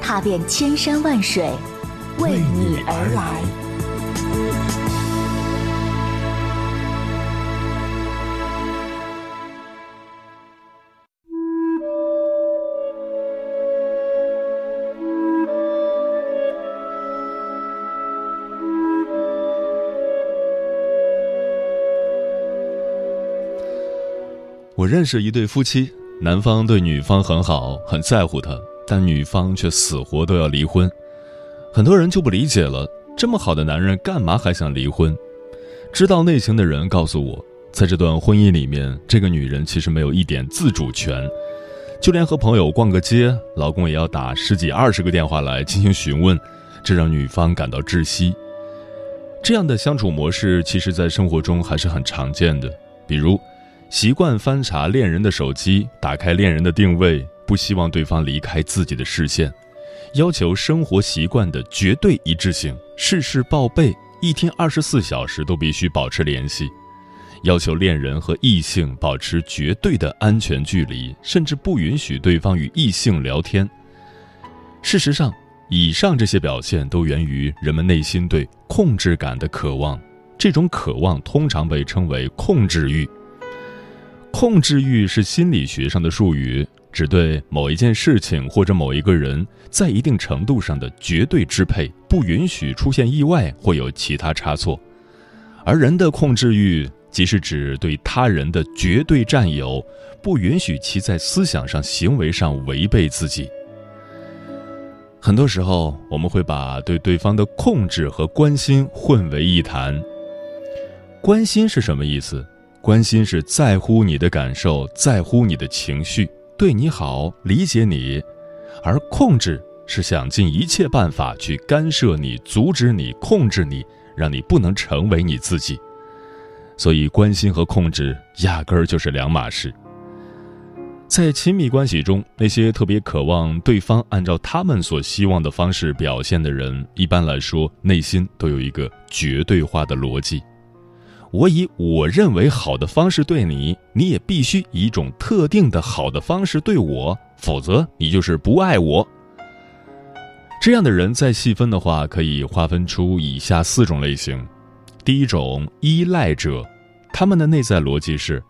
踏遍千山万水，为你而来。我认识一对夫妻，男方对女方很好，很在乎她，但女方却死活都要离婚。很多人就不理解了，这么好的男人干嘛还想离婚？知道内情的人告诉我，在这段婚姻里面，这个女人其实没有一点自主权，就连和朋友逛个街，老公也要打十几二十个电话来进行询问，这让女方感到窒息。这样的相处模式，其实在生活中还是很常见的，比如。习惯翻查恋人的手机，打开恋人的定位，不希望对方离开自己的视线，要求生活习惯的绝对一致性，事事报备，一天二十四小时都必须保持联系，要求恋人和异性保持绝对的安全距离，甚至不允许对方与异性聊天。事实上，以上这些表现都源于人们内心对控制感的渴望，这种渴望通常被称为控制欲。控制欲是心理学上的术语，指对某一件事情或者某一个人在一定程度上的绝对支配，不允许出现意外或有其他差错。而人的控制欲，即是指对他人的绝对占有，不允许其在思想上、行为上违背自己。很多时候，我们会把对对方的控制和关心混为一谈。关心是什么意思？关心是在乎你的感受，在乎你的情绪，对你好，理解你；而控制是想尽一切办法去干涉你、阻止你、控制你，让你不能成为你自己。所以，关心和控制压根儿就是两码事。在亲密关系中，那些特别渴望对方按照他们所希望的方式表现的人，一般来说内心都有一个绝对化的逻辑。我以我认为好的方式对你，你也必须以一种特定的好的方式对我，否则你就是不爱我。这样的人再细分的话，可以划分出以下四种类型：第一种依赖者，他们的内在逻辑是：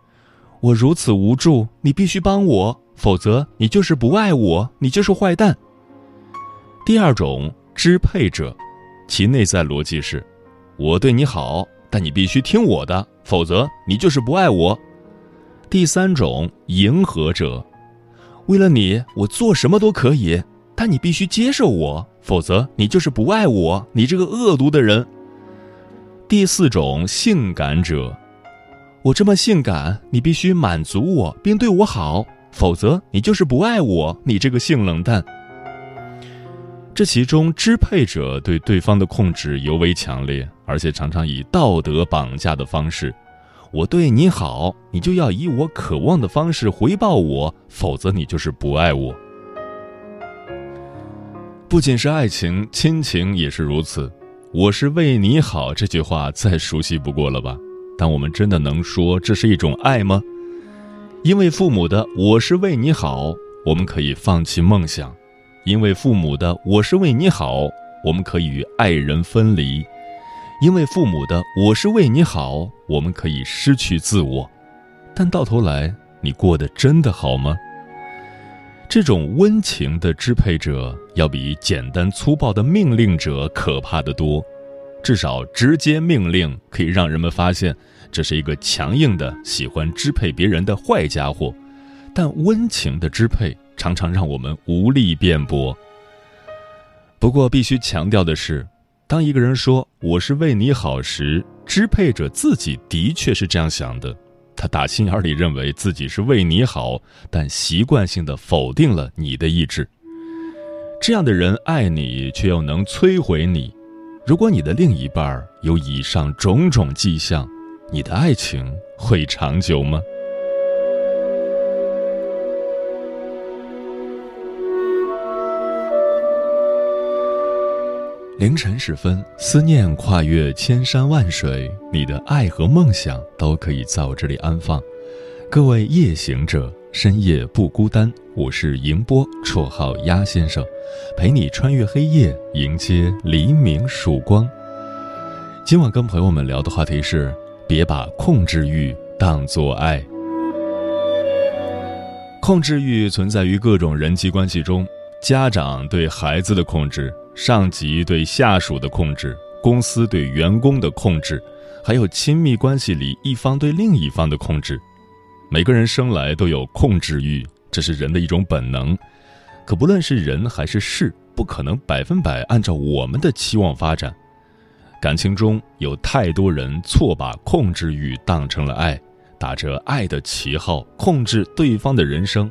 我如此无助，你必须帮我，否则你就是不爱我，你就是坏蛋。第二种支配者，其内在逻辑是：我对你好。但你必须听我的，否则你就是不爱我。第三种迎合者，为了你，我做什么都可以，但你必须接受我，否则你就是不爱我，你这个恶毒的人。第四种性感者，我这么性感，你必须满足我并对我好，否则你就是不爱我，你这个性冷淡。这其中，支配者对对方的控制尤为强烈，而且常常以道德绑架的方式：“我对你好，你就要以我渴望的方式回报我，否则你就是不爱我。”不仅是爱情，亲情也是如此。“我是为你好”这句话再熟悉不过了吧？但我们真的能说这是一种爱吗？因为父母的“我是为你好”，我们可以放弃梦想。因为父母的“我是为你好”，我们可以与爱人分离；因为父母的“我是为你好”，我们可以失去自我。但到头来，你过得真的好吗？这种温情的支配者，要比简单粗暴的命令者可怕的多。至少，直接命令可以让人们发现这是一个强硬的、喜欢支配别人的坏家伙。但温情的支配。常常让我们无力辩驳。不过，必须强调的是，当一个人说“我是为你好”时，支配者自己的确是这样想的。他打心眼里认为自己是为你好，但习惯性的否定了你的意志。这样的人爱你，却又能摧毁你。如果你的另一半有以上种种迹象，你的爱情会长久吗？凌晨时分，思念跨越千山万水，你的爱和梦想都可以在我这里安放。各位夜行者，深夜不孤单。我是迎波，绰号鸭先生，陪你穿越黑夜，迎接黎明曙光。今晚跟朋友们聊的话题是：别把控制欲当作爱。控制欲存在于各种人际关系中，家长对孩子的控制。上级对下属的控制，公司对员工的控制，还有亲密关系里一方对另一方的控制，每个人生来都有控制欲，这是人的一种本能。可不论是人还是事，不可能百分百按照我们的期望发展。感情中有太多人错把控制欲当成了爱，打着爱的旗号控制对方的人生。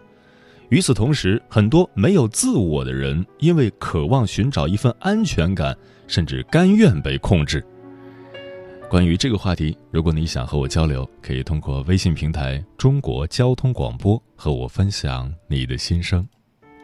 与此同时，很多没有自我的人，因为渴望寻找一份安全感，甚至甘愿被控制。关于这个话题，如果你想和我交流，可以通过微信平台“中国交通广播”和我分享你的心声。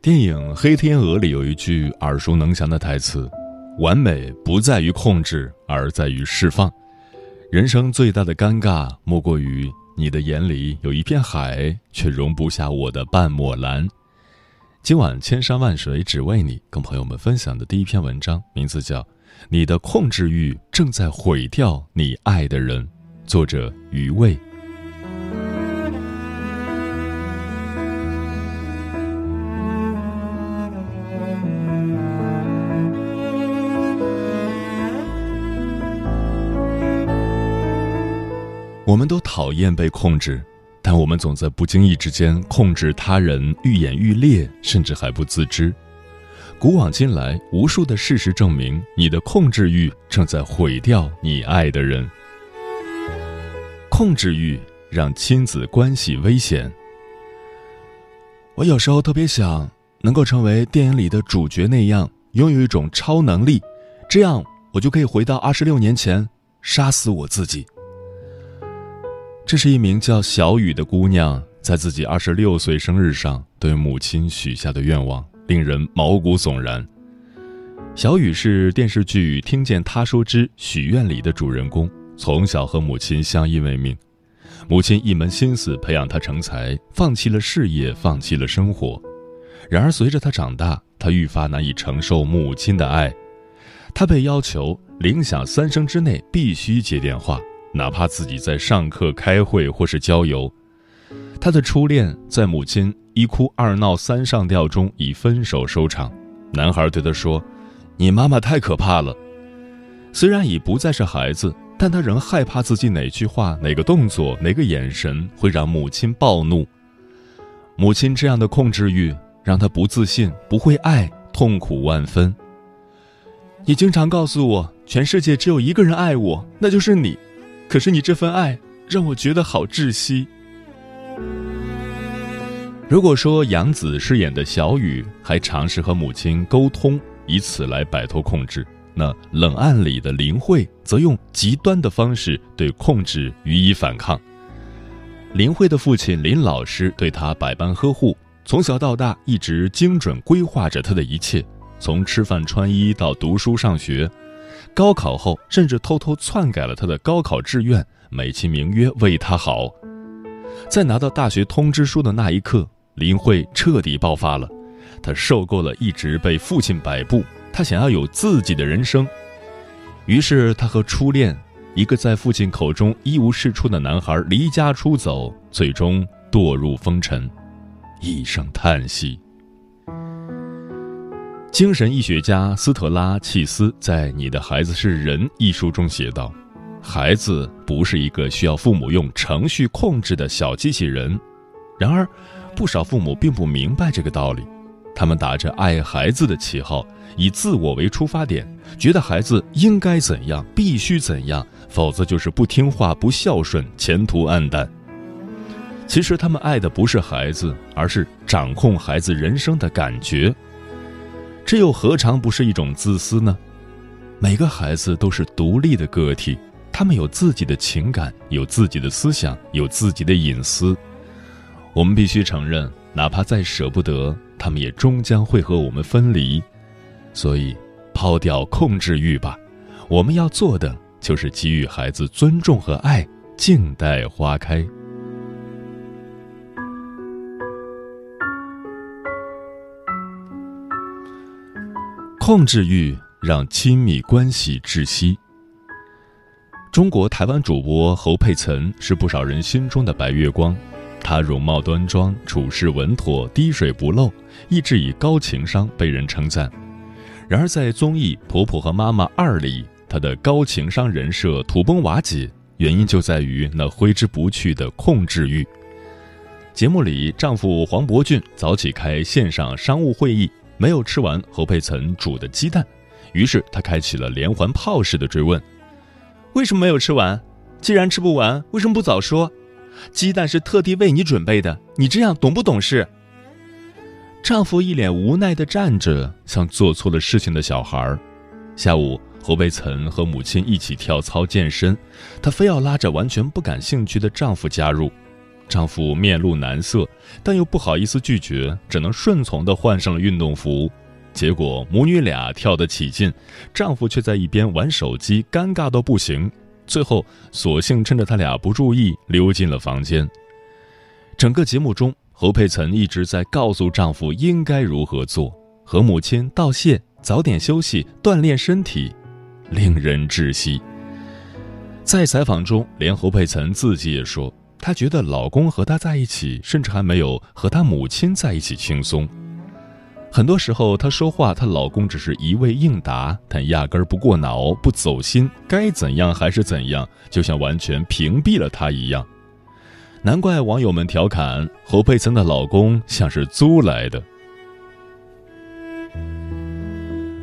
电影《黑天鹅》里有一句耳熟能详的台词：“完美不在于控制，而在于释放。人生最大的尴尬，莫过于你的眼里有一片海，却容不下我的半抹蓝。”今晚千山万水只为你，跟朋友们分享的第一篇文章，名字叫《你的控制欲正在毁掉你爱的人》，作者余味。我们都讨厌被控制，但我们总在不经意之间控制他人，愈演愈烈，甚至还不自知。古往今来，无数的事实证明，你的控制欲正在毁掉你爱的人。控制欲让亲子关系危险。我有时候特别想能够成为电影里的主角那样，拥有一种超能力，这样我就可以回到二十六年前，杀死我自己。这是一名叫小雨的姑娘，在自己二十六岁生日上对母亲许下的愿望，令人毛骨悚然。小雨是电视剧《听见他说之许愿》里的主人公，从小和母亲相依为命，母亲一门心思培养他成才，放弃了事业，放弃了生活。然而随着他长大，他愈发难以承受母亲的爱，他被要求铃响三声之内必须接电话。哪怕自己在上课、开会或是郊游，他的初恋在母亲一哭二闹三上吊中以分手收场。男孩对他说：“你妈妈太可怕了。”虽然已不再是孩子，但他仍害怕自己哪句话、哪个动作、哪个眼神会让母亲暴怒。母亲这样的控制欲让他不自信，不会爱，痛苦万分。你经常告诉我，全世界只有一个人爱我，那就是你。可是你这份爱让我觉得好窒息。如果说杨紫饰演的小雨还尝试和母亲沟通，以此来摆脱控制，那冷暗里的林慧则用极端的方式对控制予以反抗。林慧的父亲林老师对她百般呵护，从小到大一直精准规划着她的一切，从吃饭穿衣到读书上学。高考后，甚至偷偷篡改了他的高考志愿，美其名曰为他好。在拿到大学通知书的那一刻，林慧彻底爆发了。她受够了一直被父亲摆布，她想要有自己的人生。于是，她和初恋一个在父亲口中一无是处的男孩离家出走，最终堕入风尘，一声叹息。精神医学家斯特拉契斯在《你的孩子是人》一书中写道：“孩子不是一个需要父母用程序控制的小机器人。”然而，不少父母并不明白这个道理，他们打着爱孩子的旗号，以自我为出发点，觉得孩子应该怎样，必须怎样，否则就是不听话、不孝顺，前途黯淡。其实，他们爱的不是孩子，而是掌控孩子人生的感觉。这又何尝不是一种自私呢？每个孩子都是独立的个体，他们有自己的情感，有自己的思想，有自己的隐私。我们必须承认，哪怕再舍不得，他们也终将会和我们分离。所以，抛掉控制欲吧。我们要做的就是给予孩子尊重和爱，静待花开。控制欲让亲密关系窒息。中国台湾主播侯佩岑是不少人心中的白月光，她容貌端庄，处事稳妥，滴水不漏，一直以高情商被人称赞。然而，在综艺《婆婆和妈妈二》里，她的高情商人设土崩瓦解，原因就在于那挥之不去的控制欲。节目里，丈夫黄伯俊早起开线上商务会议。没有吃完侯佩岑煮的鸡蛋，于是他开启了连环炮式的追问：“为什么没有吃完？既然吃不完，为什么不早说？鸡蛋是特地为你准备的，你这样懂不懂事？”丈夫一脸无奈地站着，像做错了事情的小孩。下午，侯佩岑和母亲一起跳操健身，她非要拉着完全不感兴趣的丈夫加入。丈夫面露难色，但又不好意思拒绝，只能顺从地换上了运动服。结果母女俩跳得起劲，丈夫却在一边玩手机，尴尬到不行。最后，索性趁着他俩不注意，溜进了房间。整个节目中，侯佩岑一直在告诉丈夫应该如何做，和母亲道谢，早点休息，锻炼身体，令人窒息。在采访中，连侯佩岑自己也说。她觉得老公和她在一起，甚至还没有和她母亲在一起轻松。很多时候，她说话，她老公只是一味应答，但压根儿不过脑、不走心，该怎样还是怎样，就像完全屏蔽了她一样。难怪网友们调侃侯佩岑的老公像是租来的。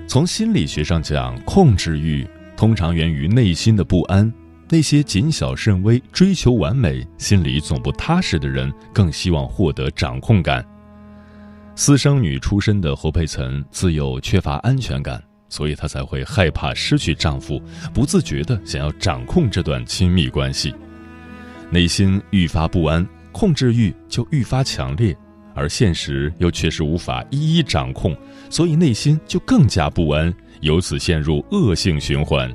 从心理学上讲，控制欲通常源于内心的不安。那些谨小慎微、追求完美、心里总不踏实的人，更希望获得掌控感。私生女出身的侯佩岑自幼缺乏安全感，所以她才会害怕失去丈夫，不自觉地想要掌控这段亲密关系。内心愈发不安，控制欲就愈发强烈，而现实又确实无法一一掌控，所以内心就更加不安，由此陷入恶性循环。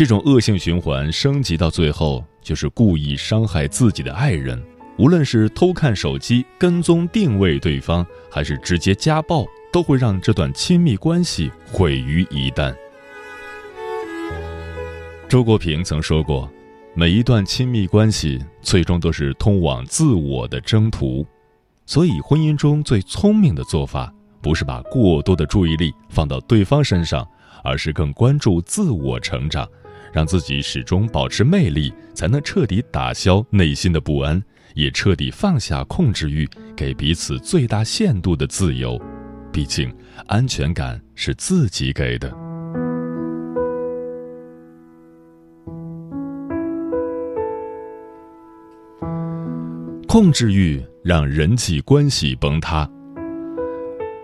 这种恶性循环升级到最后，就是故意伤害自己的爱人，无论是偷看手机、跟踪定位对方，还是直接家暴，都会让这段亲密关系毁于一旦。周国平曾说过：“每一段亲密关系最终都是通往自我的征途，所以婚姻中最聪明的做法，不是把过多的注意力放到对方身上，而是更关注自我成长。”让自己始终保持魅力，才能彻底打消内心的不安，也彻底放下控制欲，给彼此最大限度的自由。毕竟，安全感是自己给的。控制欲让人际关系崩塌。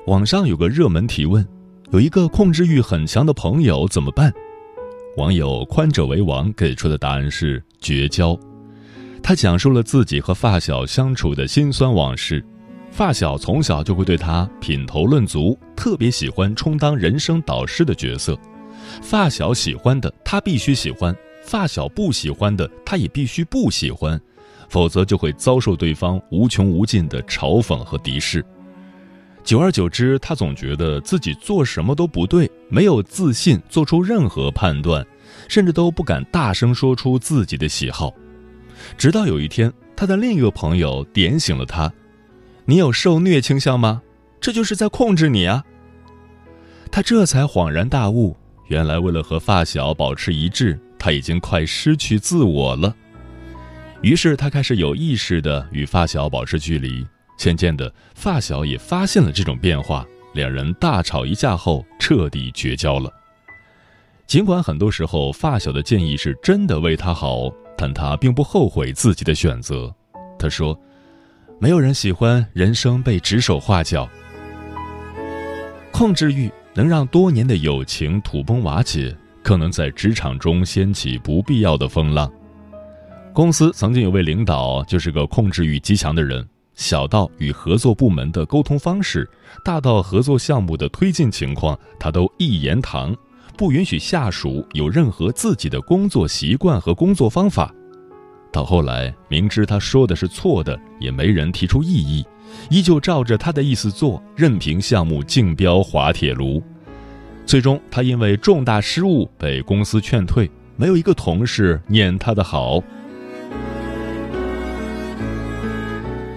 网上有个热门提问：有一个控制欲很强的朋友怎么办？网友宽者为王给出的答案是绝交。他讲述了自己和发小相处的辛酸往事，发小从小就会对他品头论足，特别喜欢充当人生导师的角色。发小喜欢的，他必须喜欢；发小不喜欢的，他也必须不喜欢，否则就会遭受对方无穷无尽的嘲讽和敌视。久而久之，他总觉得自己做什么都不对，没有自信做出任何判断，甚至都不敢大声说出自己的喜好。直到有一天，他的另一个朋友点醒了他。你有受虐倾向吗？这就是在控制你啊！他这才恍然大悟，原来为了和发小保持一致，他已经快失去自我了。于是他开始有意识的与发小保持距离。渐渐的，发小也发现了这种变化，两人大吵一架后彻底绝交了。尽管很多时候发小的建议是真的为他好，但他并不后悔自己的选择。他说。没有人喜欢人生被指手画脚，控制欲能让多年的友情土崩瓦解，更能在职场中掀起不必要的风浪。公司曾经有位领导就是个控制欲极强的人，小到与合作部门的沟通方式，大到合作项目的推进情况，他都一言堂，不允许下属有任何自己的工作习惯和工作方法。到后来，明知他说的是错的，也没人提出异议，依旧照着他的意思做，任凭项目竞标滑铁卢。最终，他因为重大失误被公司劝退，没有一个同事念他的好。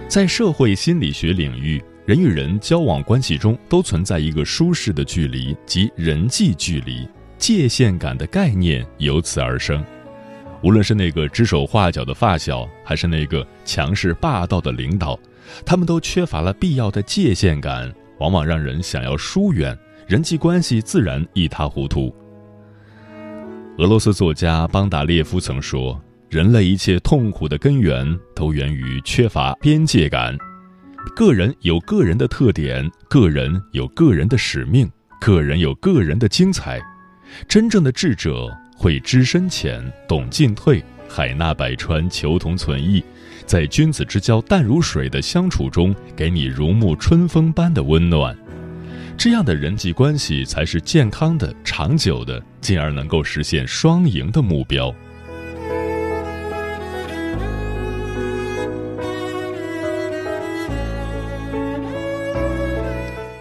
在社会心理学领域，人与人交往关系中都存在一个舒适的距离，即人际距离，界限感的概念由此而生。无论是那个指手画脚的发小，还是那个强势霸道的领导，他们都缺乏了必要的界限感，往往让人想要疏远，人际关系自然一塌糊涂。俄罗斯作家邦达列夫曾说：“人类一切痛苦的根源都源于缺乏边界感。个人有个人的特点，个人有个人的使命，个人有个人的精彩。真正的智者。”会知深浅，懂进退，海纳百川，求同存异，在君子之交淡如水的相处中，给你如沐春风般的温暖。这样的人际关系才是健康的、长久的，进而能够实现双赢的目标。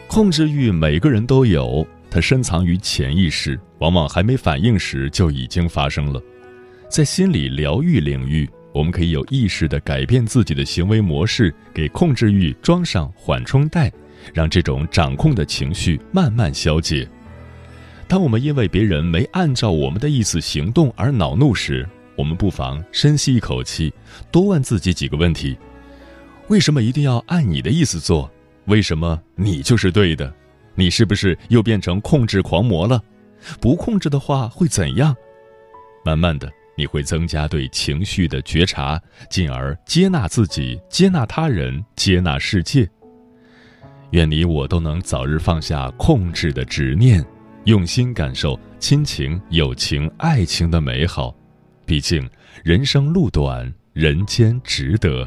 控制欲，每个人都有。它深藏于潜意识，往往还没反应时就已经发生了。在心理疗愈领域，我们可以有意识地改变自己的行为模式，给控制欲装上缓冲带，让这种掌控的情绪慢慢消解。当我们因为别人没按照我们的意思行动而恼怒时，我们不妨深吸一口气，多问自己几个问题：为什么一定要按你的意思做？为什么你就是对的？你是不是又变成控制狂魔了？不控制的话会怎样？慢慢的，你会增加对情绪的觉察，进而接纳自己，接纳他人，接纳世界。愿你我都能早日放下控制的执念，用心感受亲情、友情、爱情的美好。毕竟，人生路短，人间值得。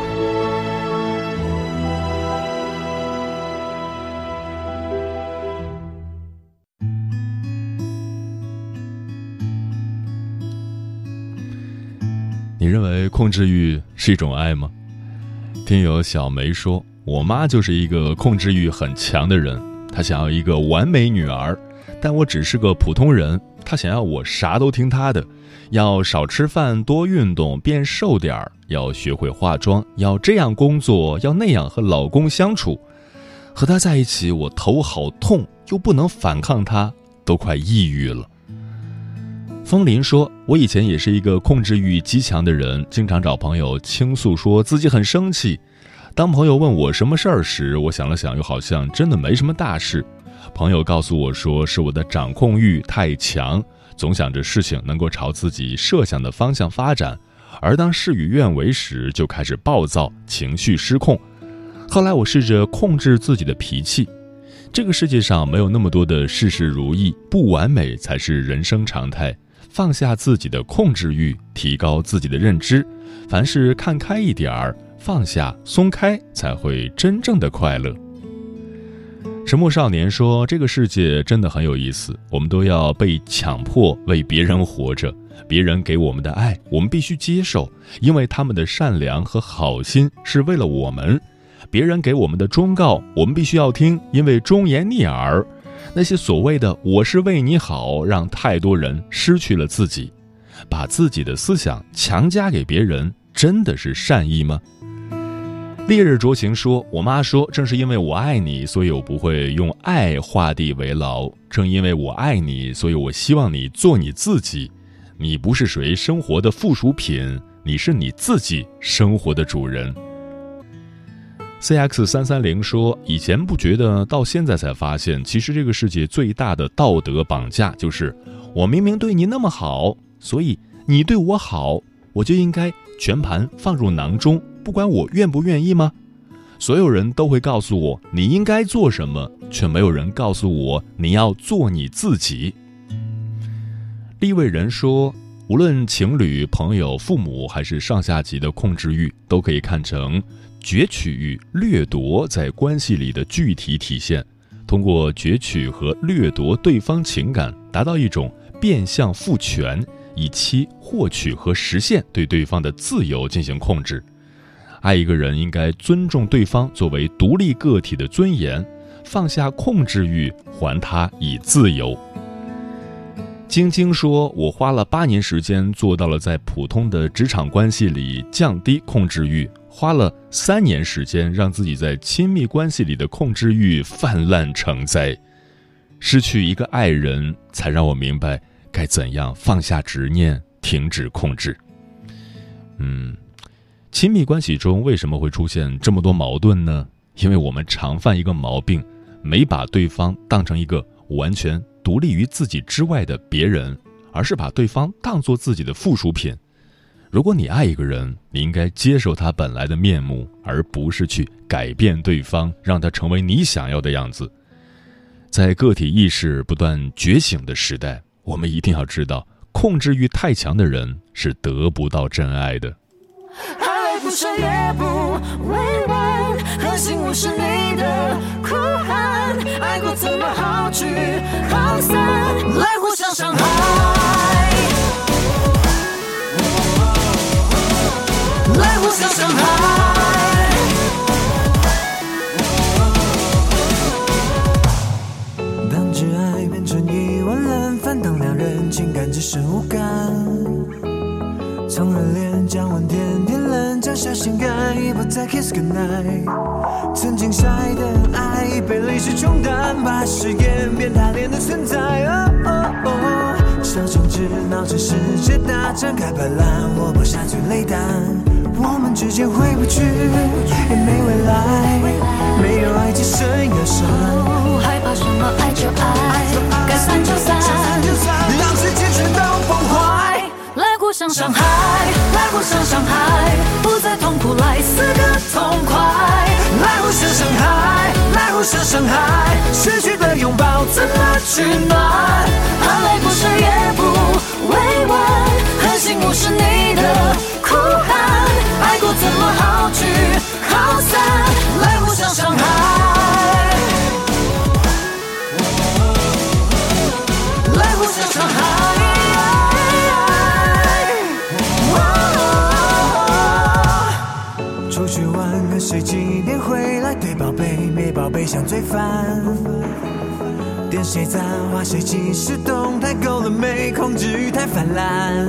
认为控制欲是一种爱吗？听友小梅说，我妈就是一个控制欲很强的人，她想要一个完美女儿，但我只是个普通人，她想要我啥都听她的，要少吃饭、多运动、变瘦点儿，要学会化妆，要这样工作，要那样和老公相处。和她在一起，我头好痛，又不能反抗她，都快抑郁了。风林说：“我以前也是一个控制欲极强的人，经常找朋友倾诉，说自己很生气。当朋友问我什么事儿时，我想了想，又好像真的没什么大事。朋友告诉我说，是我的掌控欲太强，总想着事情能够朝自己设想的方向发展，而当事与愿违时，就开始暴躁，情绪失控。后来我试着控制自己的脾气。这个世界上没有那么多的事事如意，不完美才是人生常态。”放下自己的控制欲，提高自己的认知，凡事看开一点儿，放下松开，才会真正的快乐。沉默少年说：“这个世界真的很有意思，我们都要被强迫为别人活着，别人给我们的爱，我们必须接受，因为他们的善良和好心是为了我们；别人给我们的忠告，我们必须要听，因为忠言逆耳。”那些所谓的“我是为你好”，让太多人失去了自己。把自己的思想强加给别人，真的是善意吗？烈日灼情说：“我妈说，正是因为我爱你，所以我不会用爱画地为牢。正因为我爱你，所以我希望你做你自己。你不是谁生活的附属品，你是你自己生活的主人。” C X 三三零说：“以前不觉得，到现在才发现，其实这个世界最大的道德绑架就是，我明明对你那么好，所以你对我好，我就应该全盘放入囊中，不管我愿不愿意吗？所有人都会告诉我你应该做什么，却没有人告诉我你要做你自己。”立位人说：“无论情侣、朋友、父母，还是上下级的控制欲，都可以看成。”攫取与掠夺在关系里的具体体现，通过攫取和掠夺对方情感，达到一种变相赋权，以期获取和实现对对方的自由进行控制。爱一个人应该尊重对方作为独立个体的尊严，放下控制欲，还他以自由。晶晶说：“我花了八年时间做到了在普通的职场关系里降低控制欲。”花了三年时间，让自己在亲密关系里的控制欲泛滥成灾。失去一个爱人，才让我明白该怎样放下执念，停止控制。嗯，亲密关系中为什么会出现这么多矛盾呢？因为我们常犯一个毛病，没把对方当成一个完全独立于自己之外的别人，而是把对方当做自己的附属品。如果你爱一个人，你应该接受他本来的面目，而不是去改变对方，让他成为你想要的样子。在个体意识不断觉醒的时代，我们一定要知道，控制欲太强的人是得不到真爱的。爱不深也不委婉，狠心无视你的哭喊，爱过怎么好聚好散，来互相伤害。当伤害，当挚爱变成疑问，难返。当两人情感只剩无感，从热恋降温，天天冷战，下心肝一波再 kiss，goodnight。曾经晒的爱被历史冲淡，把誓言变贪恋的存在。这种执拗，这世界大战，开盘烂，我播下催泪弹。我们之间回不去，也没未来，没有爱，只剩忧伤。害怕什么？爱就爱，该散就散，让世界全都崩坏。来互相伤害，来互相伤害，不再痛苦，来死个痛快。来互相伤害，来互相伤害，失去的拥抱怎么取暖？含泪不舍也不委婉，狠心无视你的。怎么好聚好散，来互相伤害，来互相伤害。出去玩跟谁几点回来？对宝贝没宝贝像罪犯。点谁赞，画谁即时动态，够了没？控制欲太泛滥。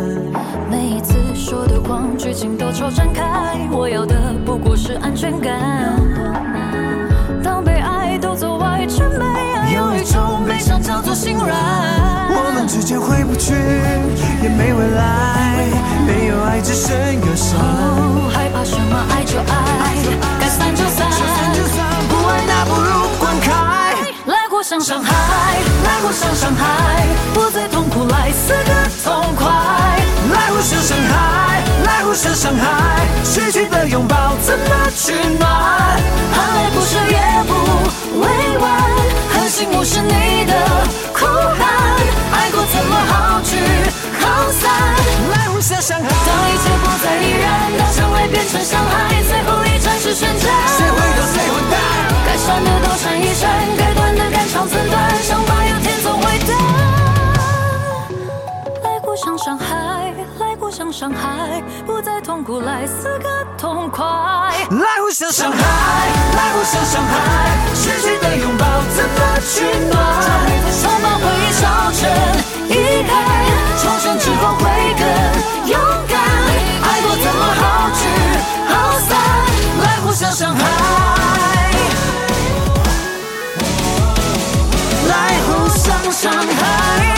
每一次说的谎，剧情都超展开。我要的不过是安全感。当被爱都走歪，却没爱，有一种悲伤叫做心软。我们之间回不去，也没未来，没有爱只剩忧伤。害怕什么？爱就爱，该散就散，不爱那不如滚开。来互相伤害，来互相伤害，不再痛苦，来死个痛快。来互相伤害，来互相伤害，失去的拥抱怎么取暖？含泪不舍也不委婉，狠心无视你的哭喊，爱过怎么好聚好散？来互相伤害，当一切不再依然，当相爱变成伤害，最后一战是宣战。谁回头谁混蛋？该删的都删一删，该断的肝肠寸断，伤疤有天总会淡。来互相伤害，来互相伤害，不再痛苦，来死个痛快。来互相伤害，来互相伤害，失去的拥抱怎么取暖？伤疤会烧成遗憾，重生之后会更勇敢。爱过怎么好聚好散？来互相伤害，来互相伤害。